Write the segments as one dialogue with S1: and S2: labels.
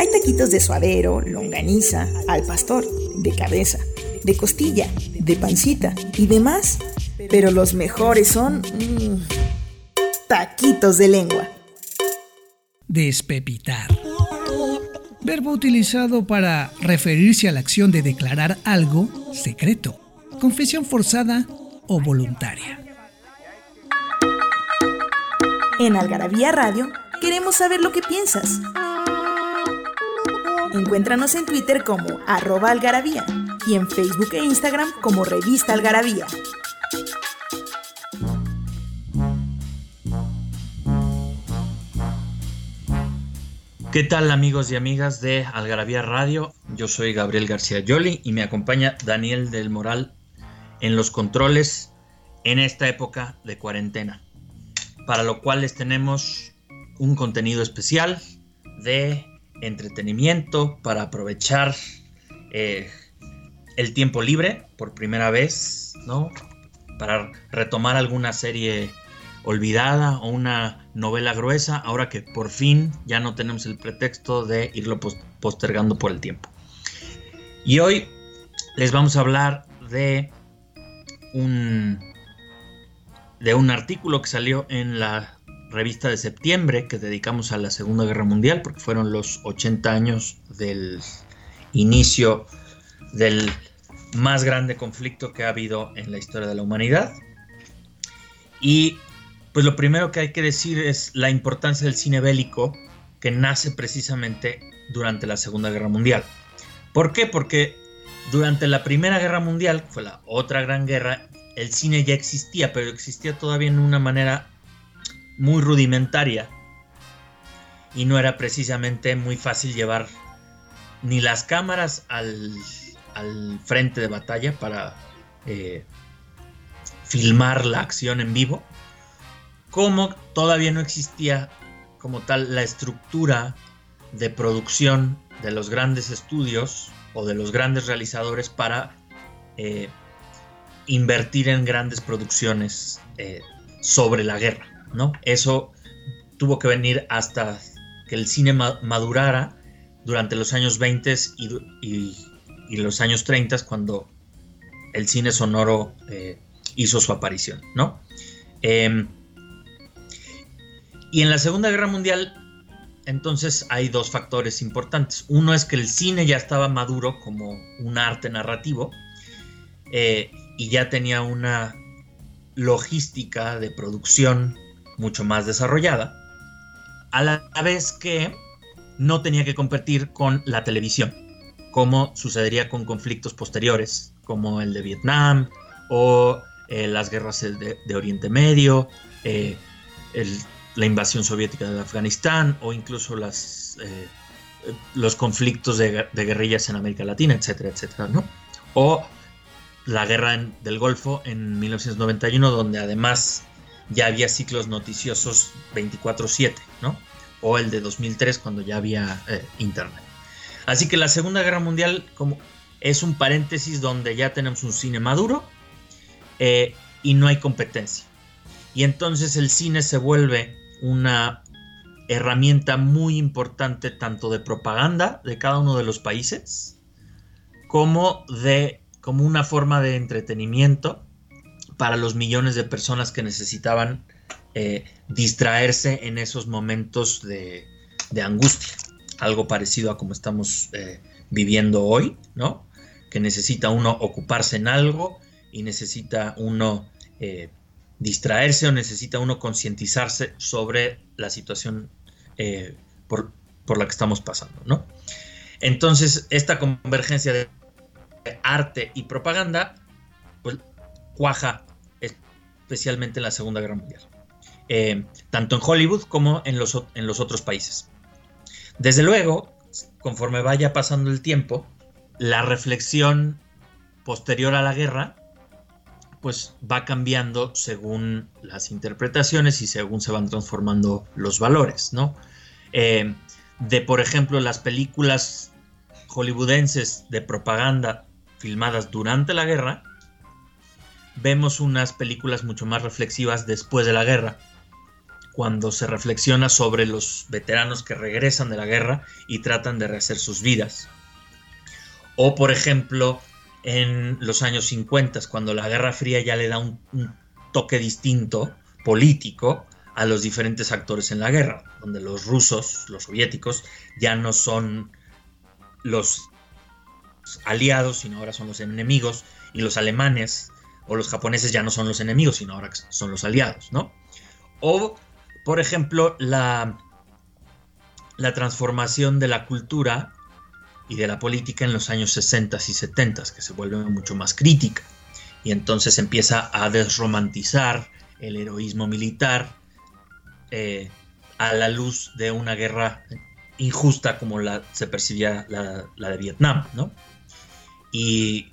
S1: Hay taquitos de suadero, longaniza, al pastor, de cabeza, de costilla, de pancita y demás. Pero los mejores son... mmm, taquitos de lengua.
S2: Despepitar. Verbo utilizado para referirse a la acción de declarar algo secreto, confesión forzada o voluntaria.
S1: En Algarabía Radio queremos saber lo que piensas. Encuéntranos en Twitter como arroba y en Facebook e Instagram como revista algarabía.
S3: ¿Qué tal amigos y amigas de Algarabía Radio? Yo soy Gabriel García Yoli y me acompaña Daniel del Moral en los controles en esta época de cuarentena, para lo cual les tenemos un contenido especial de entretenimiento para aprovechar eh, el tiempo libre por primera vez, ¿no? Para retomar alguna serie olvidada o una novela gruesa, ahora que por fin ya no tenemos el pretexto de irlo postergando por el tiempo. Y hoy les vamos a hablar de un de un artículo que salió en la revista de septiembre que dedicamos a la Segunda Guerra Mundial, porque fueron los 80 años del inicio del más grande conflicto que ha habido en la historia de la humanidad. Y pues lo primero que hay que decir es la importancia del cine bélico que nace precisamente durante la Segunda Guerra Mundial. ¿Por qué? Porque durante la Primera Guerra Mundial, que fue la otra gran guerra, el cine ya existía, pero existía todavía en una manera muy rudimentaria. Y no era precisamente muy fácil llevar ni las cámaras al, al frente de batalla para eh, filmar la acción en vivo, como todavía no existía como tal la estructura de producción de los grandes estudios o de los grandes realizadores para eh, invertir en grandes producciones eh, sobre la guerra, ¿no? Eso tuvo que venir hasta que el cine madurara durante los años 20 y, y, los años 30 cuando el cine sonoro eh, hizo su aparición, ¿no? Eh, y en la Segunda Guerra Mundial, entonces hay dos factores importantes. Uno es que el cine ya estaba maduro como un arte narrativo eh, y ya tenía una logística de producción mucho más desarrollada, a la vez que no tenía que competir con la televisión, como sucedería con conflictos posteriores, como el de Vietnam o eh, las guerras de, Oriente Medio, eh, la invasión soviética de Afganistán o incluso eh, los conflictos de, guerrillas en América Latina, etcétera, etcétera, ¿no? O la guerra del Golfo en 1991, donde además ya había ciclos noticiosos 24/7, ¿no? O el de 2003, cuando ya había eh, Internet. Así que la Segunda Guerra Mundial como, es un paréntesis donde ya tenemos un cine maduro eh, y no hay competencia. Y entonces el cine se vuelve una herramienta muy importante tanto de propaganda de cada uno de los países como de como una forma de entretenimiento para los millones de personas que necesitaban eh, distraerse en esos momentos de, angustia algo parecido a como estamos eh, viviendo hoy no que necesita uno ocuparse en algo y necesita uno eh, distraerse o necesita uno concientizarse sobre la situación por, la que estamos pasando, ¿no? Entonces, esta convergencia de arte y propaganda, pues cuaja especialmente en la Segunda Guerra Mundial, eh, tanto en Hollywood como en los, en los otros países. Desde luego, conforme vaya pasando el tiempo, la reflexión posterior a la guerra pues va cambiando según las interpretaciones y según se van transformando los valores, ¿no? Eh, de, por ejemplo, las películas hollywoodenses de propaganda filmadas durante la guerra, vemos unas películas mucho más reflexivas después de la guerra, cuando se reflexiona sobre los veteranos que regresan de la guerra y tratan de rehacer sus vidas. O por ejemplo, en los años 50, cuando la Guerra Fría ya le da un, toque distinto político a los diferentes actores en la guerra, donde los rusos, los soviéticos, ya no son los aliados, sino ahora son los enemigos, y los alemanes o los japoneses ya no son los enemigos, sino ahora son los aliados, ¿no? O, por ejemplo, la, la transformación de la cultura y de la política en los años 60 y 70, que se vuelve mucho más crítica. Y entonces empieza a desromantizar el heroísmo militar eh, a la luz de una guerra injusta como la, se percibía la, de Vietnam, ¿no? Y,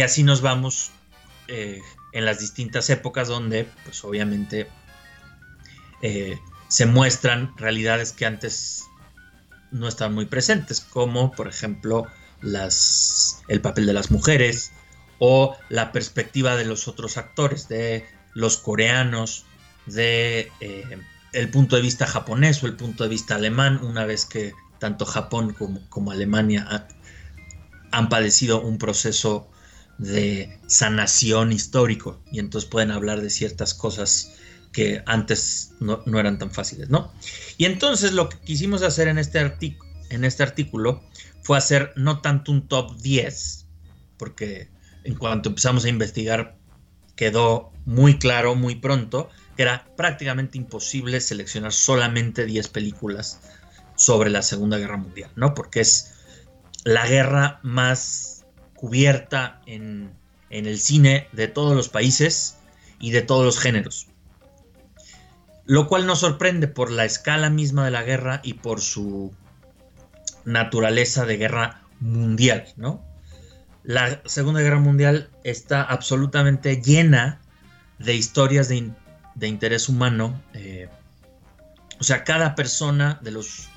S3: así nos vamos eh, en las distintas épocas donde, pues obviamente, eh, se muestran realidades que antes no están muy presentes, como por ejemplo el papel de las mujeres o la perspectiva de los otros actores, de los coreanos, de eh, el punto de vista japonés o el punto de vista alemán, una vez que tanto Japón como, Alemania han padecido un proceso de sanación histórico y entonces pueden hablar de ciertas cosas que antes no, eran tan fáciles, ¿no? Y entonces lo que quisimos hacer en este, en este artículo fue hacer no tanto un top 10, porque en cuanto empezamos a investigar quedó muy claro muy pronto que era prácticamente imposible seleccionar solamente 10 películas sobre la Segunda Guerra Mundial, ¿no? Porque es la guerra más cubierta en, en el cine de todos los países y de todos los géneros lo cual nos sorprende por la escala misma de la guerra y por su naturaleza de guerra mundial, ¿no? La Segunda Guerra Mundial está absolutamente llena de historias de, interés humano. Eh, o sea, cada persona de los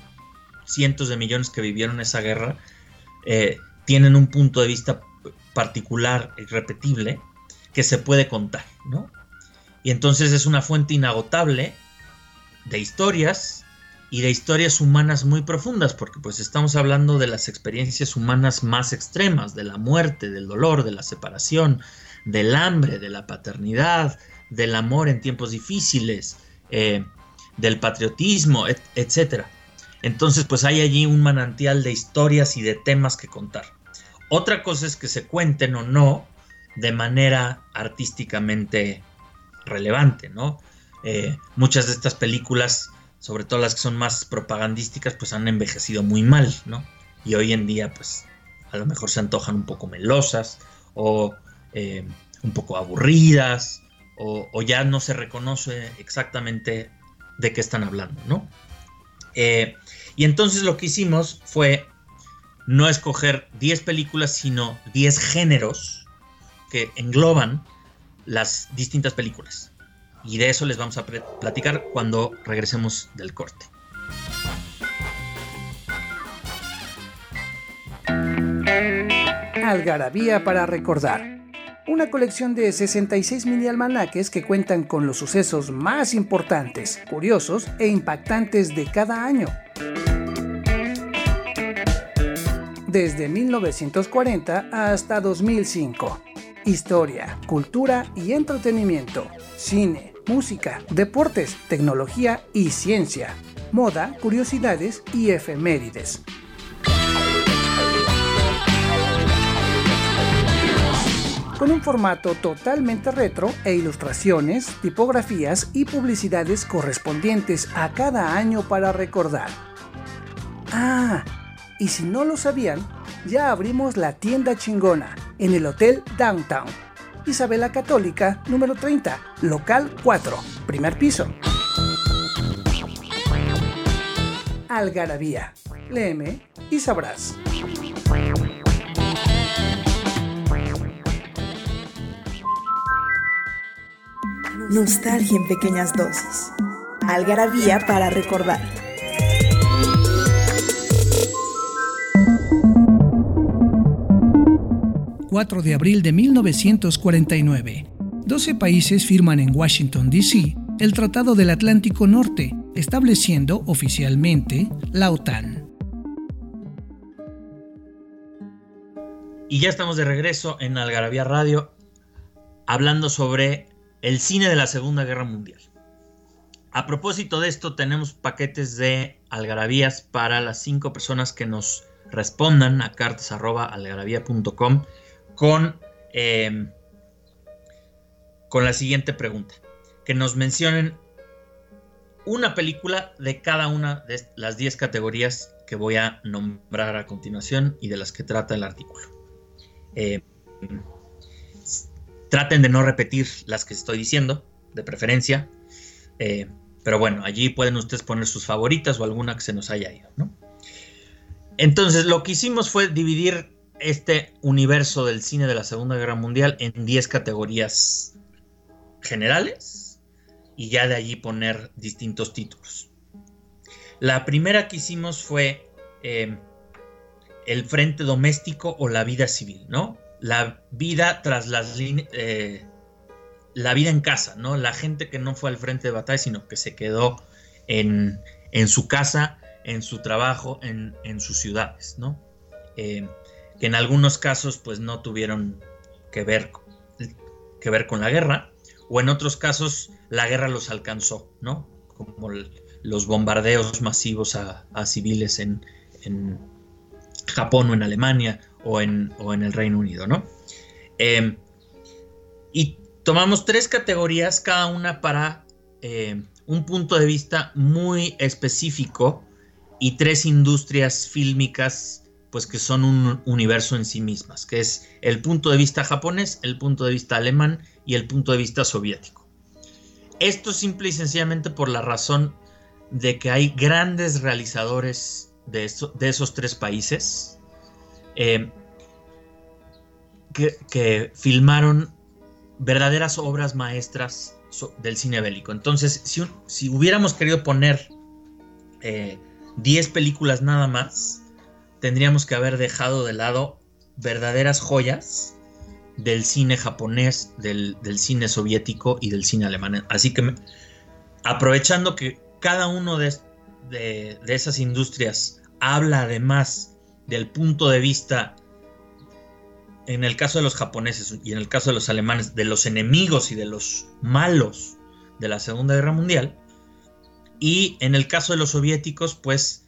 S3: cientos de millones que vivieron esa guerra eh, tienen un punto de vista particular y repetible que se puede contar, ¿no? Y entonces es una fuente inagotable de historias y de historias humanas muy profundas, porque pues estamos hablando de las experiencias humanas más extremas, de la muerte, del dolor, de la separación, del hambre, de la paternidad, del amor en tiempos difíciles, eh, del patriotismo, etc. Entonces pues hay allí un manantial de historias y de temas que contar. Otra cosa es que se cuenten o no de manera artísticamente relevante, ¿no? Eh, muchas de estas películas, sobre todo las que son más propagandísticas, pues han envejecido muy mal, ¿no? Y hoy en día, pues a lo mejor se antojan un poco melosas o eh, un poco aburridas o, ya no se reconoce exactamente de qué están hablando, ¿no? Eh, y entonces lo que hicimos fue no escoger 10 películas, sino 10 géneros que engloban las distintas películas. Y de eso les vamos a platicar cuando regresemos del corte.
S2: Algarabía para recordar. Una colección de 66 mini almanaques que cuentan con los sucesos más importantes, curiosos e impactantes de cada año. Desde 1940 hasta 2005 historia, cultura y entretenimiento, cine, música, deportes, tecnología y ciencia, moda, curiosidades y efemérides. Con un formato totalmente retro e ilustraciones, tipografías y publicidades correspondientes a cada año para recordar. Ah, y si no lo sabían, ya abrimos la tienda chingona en el Hotel Downtown. Isabela Católica, número 30, local 4, primer piso. Algarabía. Léeme y sabrás.
S1: Nostalgia en pequeñas dosis. Algarabía para recordar.
S2: ...4 de abril de 1949... ...12 países firman en Washington, D.C el Tratado del Atlántico Norte, estableciendo oficialmente la OTAN.
S3: Y ya estamos de regreso en Algarabía Radio, hablando sobre el cine de la Segunda Guerra Mundial. A propósito de esto, tenemos paquetes de algarabías para las cinco personas que nos respondan a cartas.algarabía.com con, eh, con la siguiente pregunta que nos mencionen una película de cada una de las 10 categorías que voy a nombrar a continuación y de las que trata el artículo. Eh, traten de no repetir las que estoy diciendo, de preferencia. Eh, pero bueno, allí pueden ustedes poner sus favoritas o alguna que se nos haya ido. Entonces, lo que hicimos fue dividir este universo del cine de la Segunda Guerra Mundial en 10 categorías generales y ya de allí poner distintos títulos. La primera que hicimos fue em, el frente doméstico o la vida civil, ¿no? La vida tras las líneas, eh, la vida en casa, ¿no? La gente que no fue al frente de batalla, sino que se quedó en, su casa, en su trabajo, en, sus ciudades, ¿no? Em, que en algunos casos pues no tuvieron que ver, que ver con la guerra, o en otros casos la guerra los alcanzó, ¿no? Como los bombardeos masivos a, civiles en, Japón o en Alemania o en, en el Reino Unido, ¿no? Em, y tomamos tres categorías, cada una para em, un punto de vista muy específico y tres industrias fílmicas pues que son un universo en sí mismas, que es el punto de vista japonés, el punto de vista alemán y el punto de vista soviético. Esto simple y sencillamente por la razón de que hay grandes realizadores de, esos tres países eh, que, filmaron verdaderas obras maestras del cine bélico. Entonces, si, hubiéramos querido poner 10 eh, películas nada más, tendríamos que haber dejado de lado verdaderas joyas del cine japonés, del, cine soviético y del cine alemán. Así que aprovechando que cada uno de, de, esas industrias habla además del punto de vista, en el caso de los japoneses y en el caso de los alemanes, de los enemigos y de los malos de la Segunda Guerra Mundial, y en el caso de los soviéticos, pues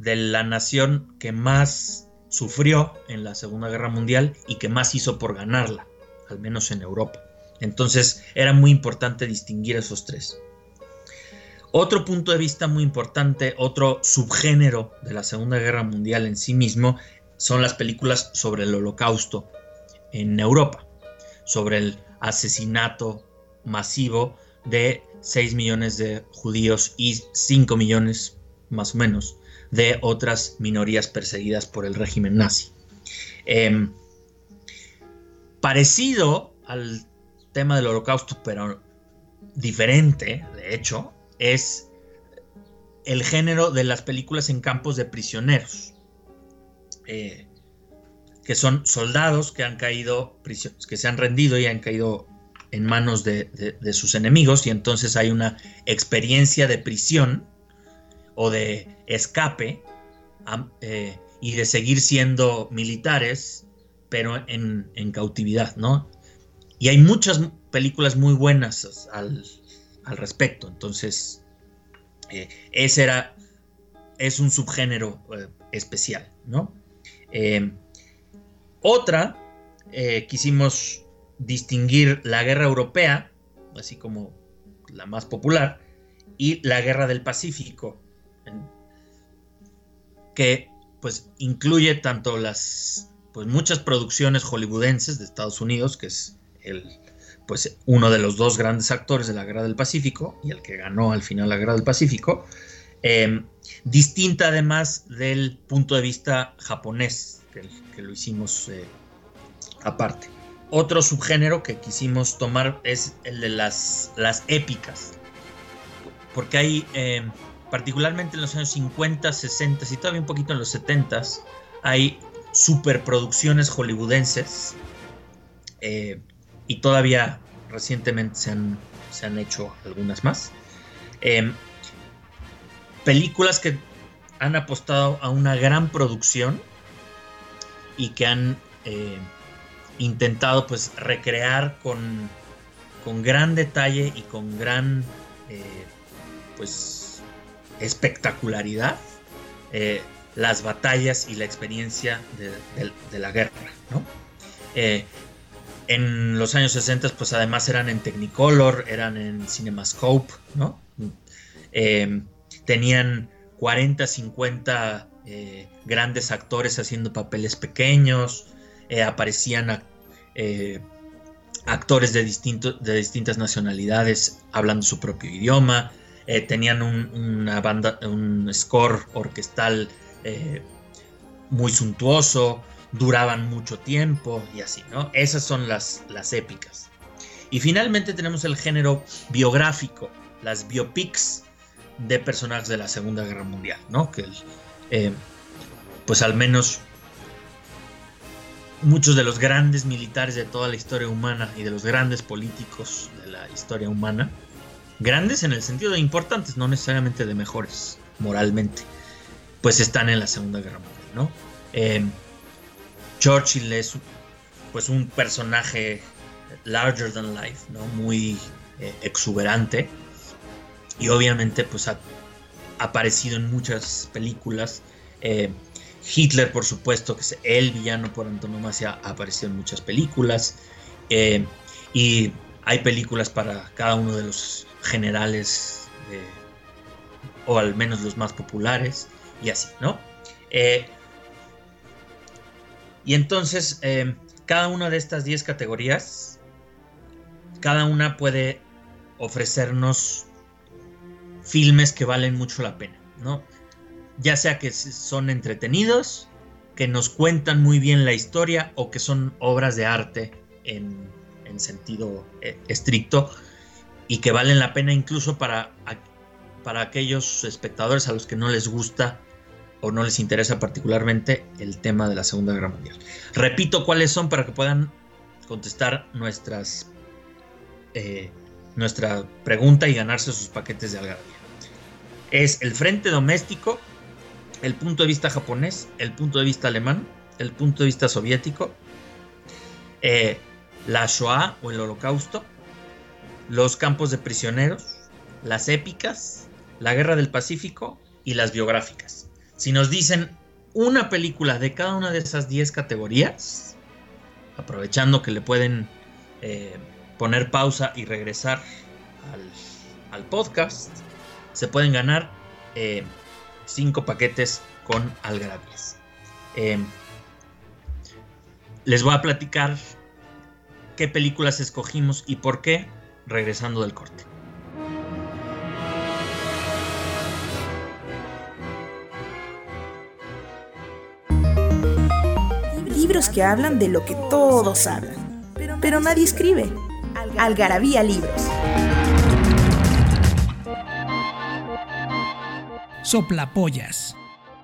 S3: de la nación que más sufrió en la Segunda Guerra Mundial y que más hizo por ganarla, al menos en Europa. Entonces era muy importante distinguir esos tres. Otro punto de vista muy importante, otro subgénero de la Segunda Guerra Mundial en sí mismo, son las películas sobre el holocausto en Europa, sobre el asesinato masivo de 6 millones de judíos y 5 millones más o menos de otras minorías perseguidas por el régimen nazi. Em, parecido al tema del holocausto, pero diferente, de hecho, es el género de las películas en campos de prisioneros, eh, que son soldados que han caído, que se han rendido y han caído en manos de sus enemigos, y entonces hay una experiencia de prisión o de escape eh, y de seguir siendo militares, pero en, cautividad, ¿no? Y hay muchas películas muy buenas al, respecto, entonces eh, ese era, es un subgénero eh, especial, ¿no? otra, quisimos distinguir la guerra europea, así como la más popular, y la guerra del Pacífico, que pues incluye tanto las pues muchas producciones hollywoodenses de Estados Unidos, que es el pues uno de los dos grandes actores de la Guerra del Pacífico y el que ganó al final la Guerra del Pacífico, em, distinta además del punto de vista japonés, que, lo hicimos eh, aparte. otro subgénero que quisimos tomar es el de las, las épicas. Porque hay, eh, particularmente en los años 50, 60 y todavía un poquito en los 70, hay superproducciones hollywoodenses. Eh, y todavía recientemente se han, se han hecho algunas más. Eh, películas que han apostado a una gran producción y que han intentado pues recrear con, con gran detalle y con gran eh, pues espectacularidad eh, las batallas y la experiencia de, la guerra eh, en los años 60 pues además eran en Technicolor eran en Cinemascope ¿no? tenían 40 50 grandes actores haciendo papeles pequeños aparecían eh, actores de, de distintas nacionalidades hablando su propio idioma, eh, tenían una banda, un score orquestal eh, muy suntuoso, duraban mucho tiempo y así, ¿no? Esas son las, las épicas. Y finalmente tenemos el género biográfico, las biopics de personajes de la Segunda Guerra Mundial, ¿no? Que pues al menos muchos de los grandes militares de toda la historia humana y de los grandes políticos de la historia humana, grandes en el sentido de importantes, no necesariamente de mejores moralmente, pues están en la Segunda Guerra Mundial, ¿no? Em, Churchill es pues un personaje larger than life, ¿no? Muy eh, exuberante y obviamente pues ha aparecido en muchas películas. Eh, Hitler, por supuesto, que es el villano por antonomasia, ha aparecido en muchas películas. Eh, y hay películas para cada uno de los generales, o al menos los más populares, y así, ¿no? Eh, y entonces, eh, cada una de estas 10 categorías, cada una puede ofrecernos filmes que valen mucho la pena, ¿no? ya sea que son entretenidos, que nos cuentan muy bien la historia o que son obras de arte en, sentido eh, estricto y que valen la pena incluso para, para aquellos espectadores a los que no les gusta o no les interesa particularmente el tema de la Segunda Guerra Mundial. Repito cuáles son para que puedan contestar nuestras eh, nuestra pregunta y ganarse sus paquetes de algarabía. Es el Frente Doméstico, el punto de vista japonés, el punto de vista alemán, el punto de vista soviético, eh, la Shoah o el Holocausto, los campos de prisioneros, las épicas, la Guerra del Pacífico y las biográficas. Si nos dicen una película de cada una de esas 10 categorías, aprovechando que le pueden eh, poner pausa y regresar al, podcast, se pueden ganar eh, cinco paquetes con algarabías. Em, les voy a platicar qué películas escogimos y por qué regresando del corte.
S1: Libros que hablan de lo que todos hablan, pero nadie escribe. Algarabía Libros.
S2: soplapollas,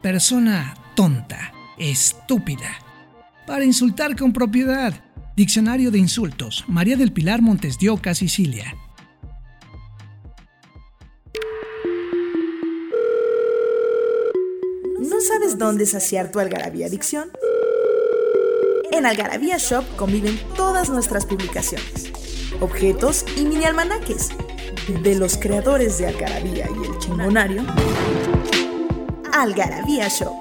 S2: persona tonta, estúpida. Para insultar con propiedad, Diccionario de Insultos, María del Pilar Montes Sicilia.
S1: ¿No sabes dónde saciar tu algarabía adicción? En Algarabía Shop conviven todas nuestras publicaciones, objetos y mini almanaques de los creadores de Algarabía y el Chingonario Algarabía Shop.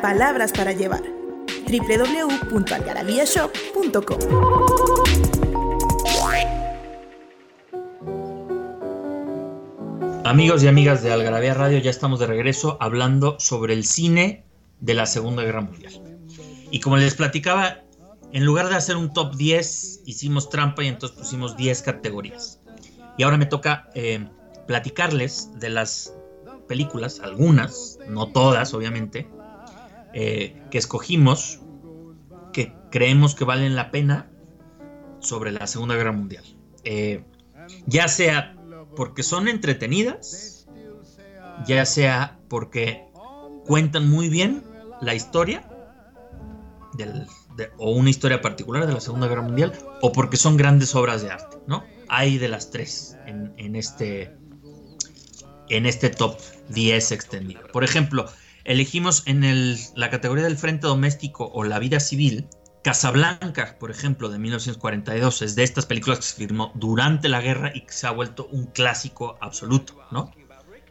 S1: Palabras para llevar. www.algarabíashop.com
S3: Amigos y amigas de Algarabía Radio, ya estamos de regreso hablando sobre el cine de la Segunda Guerra Mundial. Y como les platicaba, en lugar de hacer un top 10, hicimos trampa y entonces pusimos 10 categorías. Y ahora me toca eh, platicarles de las películas, algunas, no todas obviamente, eh, que escogimos, que creemos que valen la pena sobre la Segunda Guerra Mundial. Eh, ya sea porque son entretenidas, ya sea porque cuentan muy bien la historia o una historia particular de la Segunda Guerra Mundial, o porque son grandes obras de arte, ¿no? Hay de las tres en, este, en este top 10 extendido. Por ejemplo, elegimos en la categoría del Frente Doméstico o la vida civil Casablanca, por ejemplo, de 1942, es de estas películas que se filmó durante la guerra y que se ha vuelto un clásico absoluto, ¿no?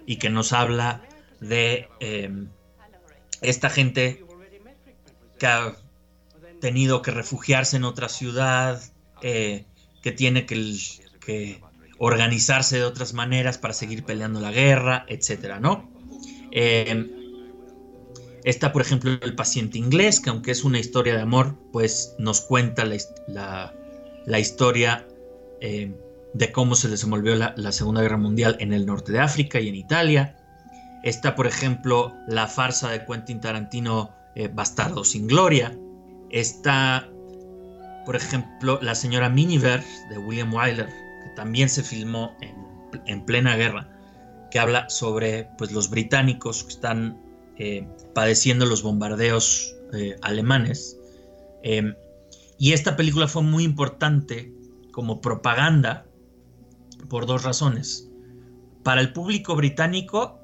S3: Y que nos habla de em, esta gente que ha tenido que refugiarse en otra ciudad, eh, que tiene que, organizarse de otras maneras para seguir peleando la guerra, etcétera, ¿no? Em, Está, por ejemplo, El paciente inglés, que aunque es una historia de amor, pues nos cuenta la, historia eh, de cómo se desenvolvió la, Segunda Guerra Mundial en el norte de África y en Italia. Está, por ejemplo, la farsa de Quentin Tarantino, eh, Bastardo sin Gloria. Está, por ejemplo, La señora Miniver de William Wyler, que también se filmó en, en plena guerra, que habla sobre pues, los británicos que están eh, padeciendo los bombardeos eh, alemanes. Eh, y esta película fue muy importante como propaganda por dos razones. Para el público británico,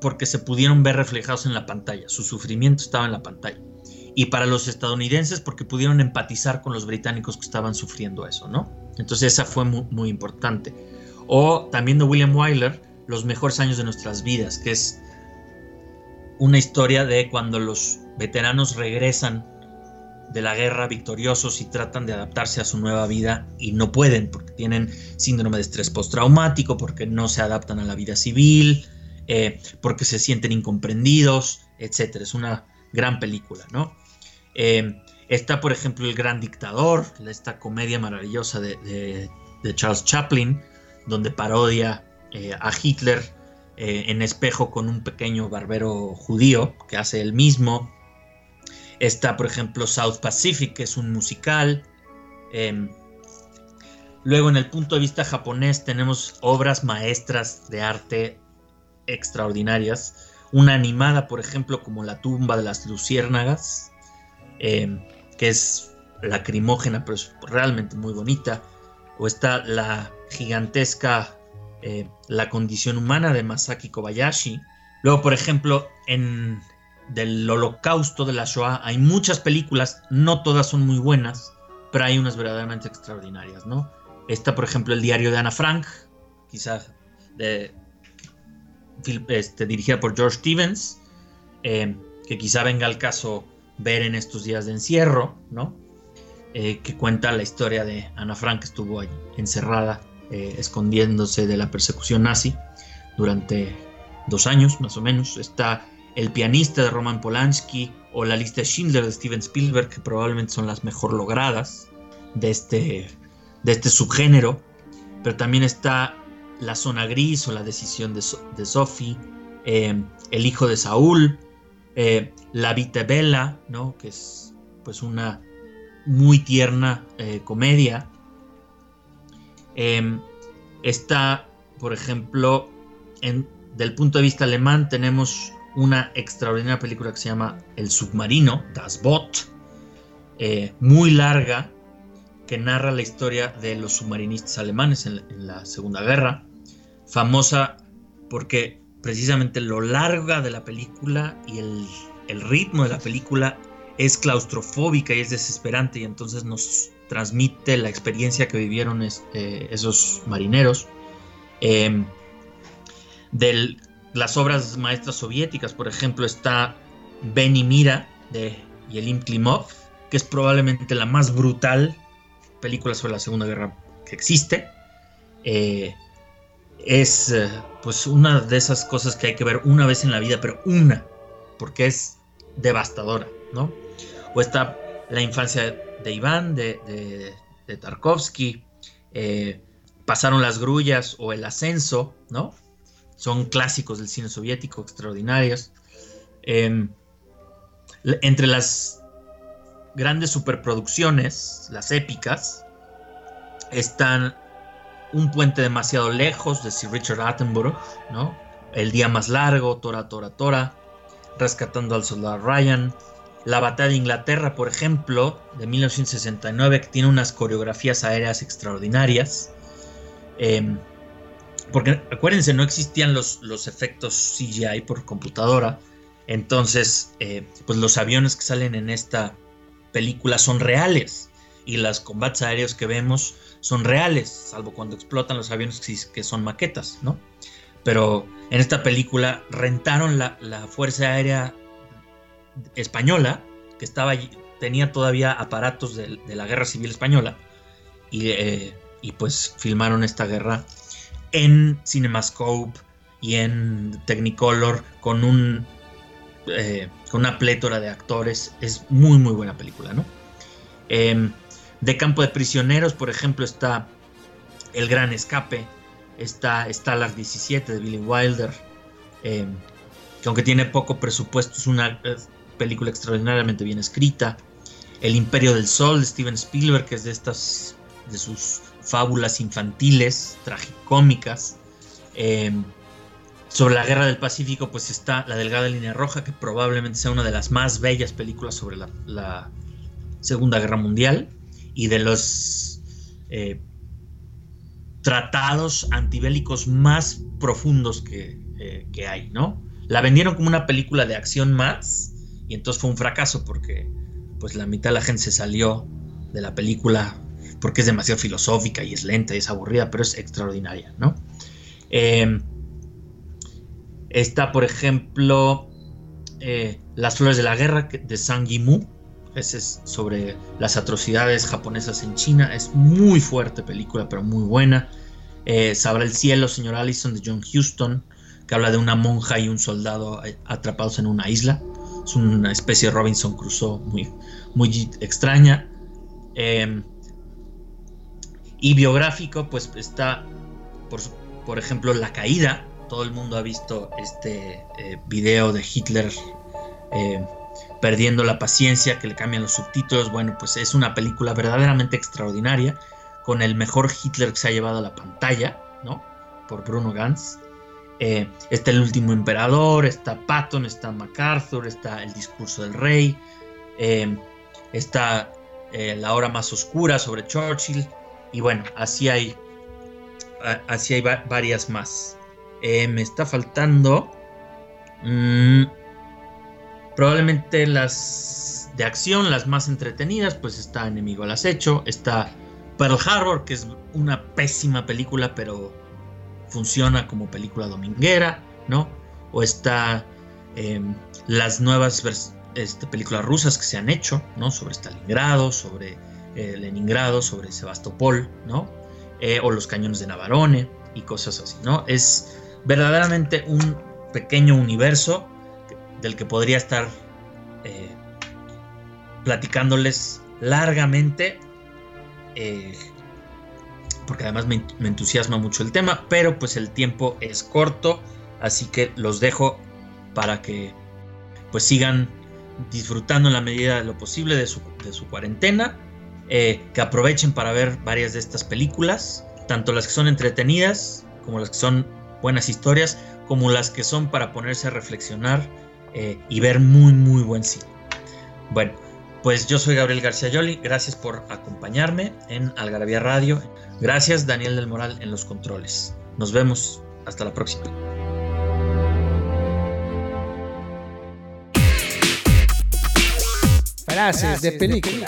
S3: porque se pudieron ver reflejados en la pantalla, su sufrimiento estaba en la pantalla. Y para los estadounidenses, porque pudieron empatizar con los británicos que estaban sufriendo eso, ¿no? Entonces esa fue muy, muy importante. O también de William Wyler, Los mejores años de nuestras vidas, que es una historia de cuando los veteranos regresan de la guerra victoriosos y tratan de adaptarse a su nueva vida y no pueden porque tienen síndrome de estrés postraumático, porque no se adaptan a la vida civil, eh, porque se sienten incomprendidos, etc. Es una gran película, ¿no? Eh, está, por ejemplo, El Gran Dictador, esta comedia maravillosa de, Charles Chaplin, donde parodia eh, a Hitler eh, en espejo con un pequeño barbero judío que hace el mismo. Está, por ejemplo, South Pacific, que es un musical. Em, luego, en el punto de vista japonés, tenemos obras maestras de arte extraordinarias. Una animada, por ejemplo, como La tumba de las luciérnagas, em, que es lacrimógena, pero es realmente muy bonita. O está la gigantesca eh, la condición humana de Masaki Kobayashi. Luego, por ejemplo, en del holocausto de la Shoah hay muchas películas, no todas son muy buenas, pero hay unas verdaderamente extraordinarias, ¿no? Está, por ejemplo, el diario de Ana Frank, quizás de, este, dirigida por George Stevens, eh, que quizá venga al caso ver en estos días de encierro, ¿no? Eh, que cuenta la historia de Ana Frank, que estuvo ahí encerrada eh, escondiéndose de la persecución nazi durante dos años más o menos. Está El pianista de Roman Polanski o La lista de Schindler de Steven Spielberg, que probablemente son las mejor logradas de este, de este subgénero. Pero también está La zona gris o La decisión de, Sophie, eh, El hijo de Saúl, eh, La vita bella, ¿no? que es pues una muy tierna comedia Em, está, por ejemplo, en, del punto de vista alemán tenemos una extraordinaria película que se llama El submarino, Das Boot, eh, muy larga, que narra la historia de los submarinistas alemanes en, la Segunda Guerra, famosa porque precisamente lo larga de la película y el, el ritmo de la película es claustrofóbica y es desesperante y entonces nos transmite la experiencia que vivieron eh, esos marineros. Em, de las obras maestras soviéticas, por ejemplo, está Ben y Mira de Yelim Klimov, que es probablemente la más brutal película sobre la Segunda Guerra que existe. Eh, es eh, pues una de esas cosas que hay que ver una vez en la vida, pero una, porque es devastadora, ¿no? O está La infancia de Iván, de, Tarkovsky, eh, pasaron las grullas o el ascenso, ¿no? Son clásicos del cine soviético, extraordinarios. Em, entre las grandes superproducciones, las épicas, están Un puente demasiado lejos de Sir Richard Attenborough, ¿no? El día más largo, Tora Tora Tora, Rescatando al soldado Ryan, La batalla de Inglaterra, por ejemplo, de 1969, que tiene unas coreografías aéreas extraordinarias. Em, porque acuérdense, no existían los, los efectos CGI por computadora. Entonces, eh, pues los aviones que salen en esta película son reales. Y los combates aéreos que vemos son reales, salvo cuando explotan los aviones que son maquetas, ¿no? Pero en esta película rentaron la, Fuerza Aérea Española, que estaba tenía todavía aparatos de, la Guerra Civil Española, y, eh, y pues filmaron esta guerra en CinemaScope y en Technicolor con un eh, con una plétora de actores. Es muy muy buena película, ¿no? Em, de Campo de Prisioneros, por ejemplo, está El Gran Escape, está Stalag 17 de Billy Wilder, em, que aunque tiene poco presupuesto es una película extraordinariamente bien escrita. El Imperio del Sol de Steven Spielberg, que es de estas de sus fábulas infantiles, tragicómicas. Eh, sobre la guerra del Pacífico, pues está La Delgada Línea Roja, que probablemente sea una de las más bellas películas sobre la, Segunda Guerra Mundial y de los eh, tratados antibélicos más profundos que, eh, que, hay, ¿no? La vendieron como una película de acción más y entonces fue un fracaso porque pues la mitad de la gente se salió de la película porque es demasiado filosófica y es lenta y es aburrida, pero es extraordinaria, ¿no? Em, está, por ejemplo, eh, Las Flores de la Guerra de Sang Yimou. Ese es sobre las atrocidades japonesas en China. Es muy fuerte película, pero muy buena. Eh, Sabrá el cielo, señor Allison, de John Huston, que habla de una monja y un soldado eh, atrapados en una isla. Es una especie de Robinson Crusoe muy, muy extraña. Eh, y biográfico, pues está, por, por ejemplo, La Caída. Todo el mundo ha visto este eh, video de Hitler eh, perdiendo la paciencia, que le cambian los subtítulos. Bueno, pues es una película verdaderamente extraordinaria, con el mejor Hitler que se ha llevado a la pantalla, ¿no? Por Bruno Gantz. Eh, está El último emperador, está Patton, está MacArthur, está El discurso del rey, está La hora más oscura sobre Churchill. Y bueno, así hay, así hay varias más. Eh, me está faltando mm, probablemente las de acción, las más entretenidas, pues está Enemigo al Acecho, está Pearl Harbor, que es una pésima película, pero funciona como película dominguera, ¿no? O está em, las nuevas este, películas rusas que se han hecho, ¿no? Sobre Stalingrado, sobre eh, Leningrado, sobre Sebastopol, ¿no? Eh, o los cañones de Navarone y cosas así, ¿no? Es verdaderamente un pequeño universo del que podría estar eh, platicándoles largamente, porque además me, entusiasma mucho el tema, pero pues el tiempo es corto, así que los dejo para que pues sigan disfrutando en la medida de lo posible de su, de su cuarentena eh, que aprovechen para ver varias de estas películas, tanto las que son entretenidas, como las que son buenas historias, como las que son para ponerse a reflexionar eh, y ver muy, muy buen cine. Bueno, pues yo soy Gabriel García Yoli, gracias por acompañarme en Algarabía Radio. Gracias Daniel del Moral en los controles. Nos vemos, hasta la próxima.
S2: Frases de película.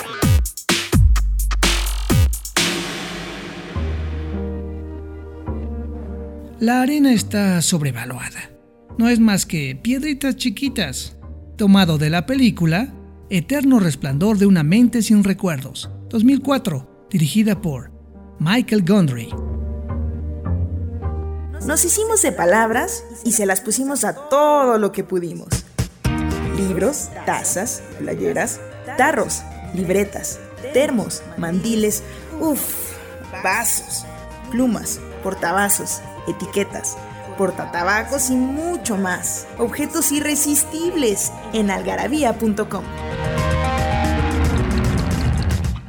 S2: La arena está sobrevaluada. No es más que piedritas chiquitas. Tomado de la película Eterno Resplandor de una mente sin recuerdos, 2004, dirigida por Michael Gondry.
S1: Nos hicimos de palabras y se las pusimos a todo lo que pudimos. Libros, tazas, playeras, tarros, libretas, termos, mandiles, uff, vasos, plumas, portavasos, etiquetas, portatabacos y mucho más. Objetos irresistibles en algarabía.com.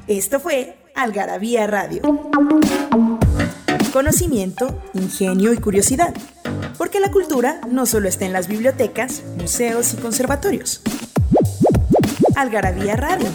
S1: Esto fue Algarabía Radio. Conocimiento, ingenio y curiosidad. Porque la cultura no solo está en las bibliotecas, museos y conservatorios. Algarabía Radio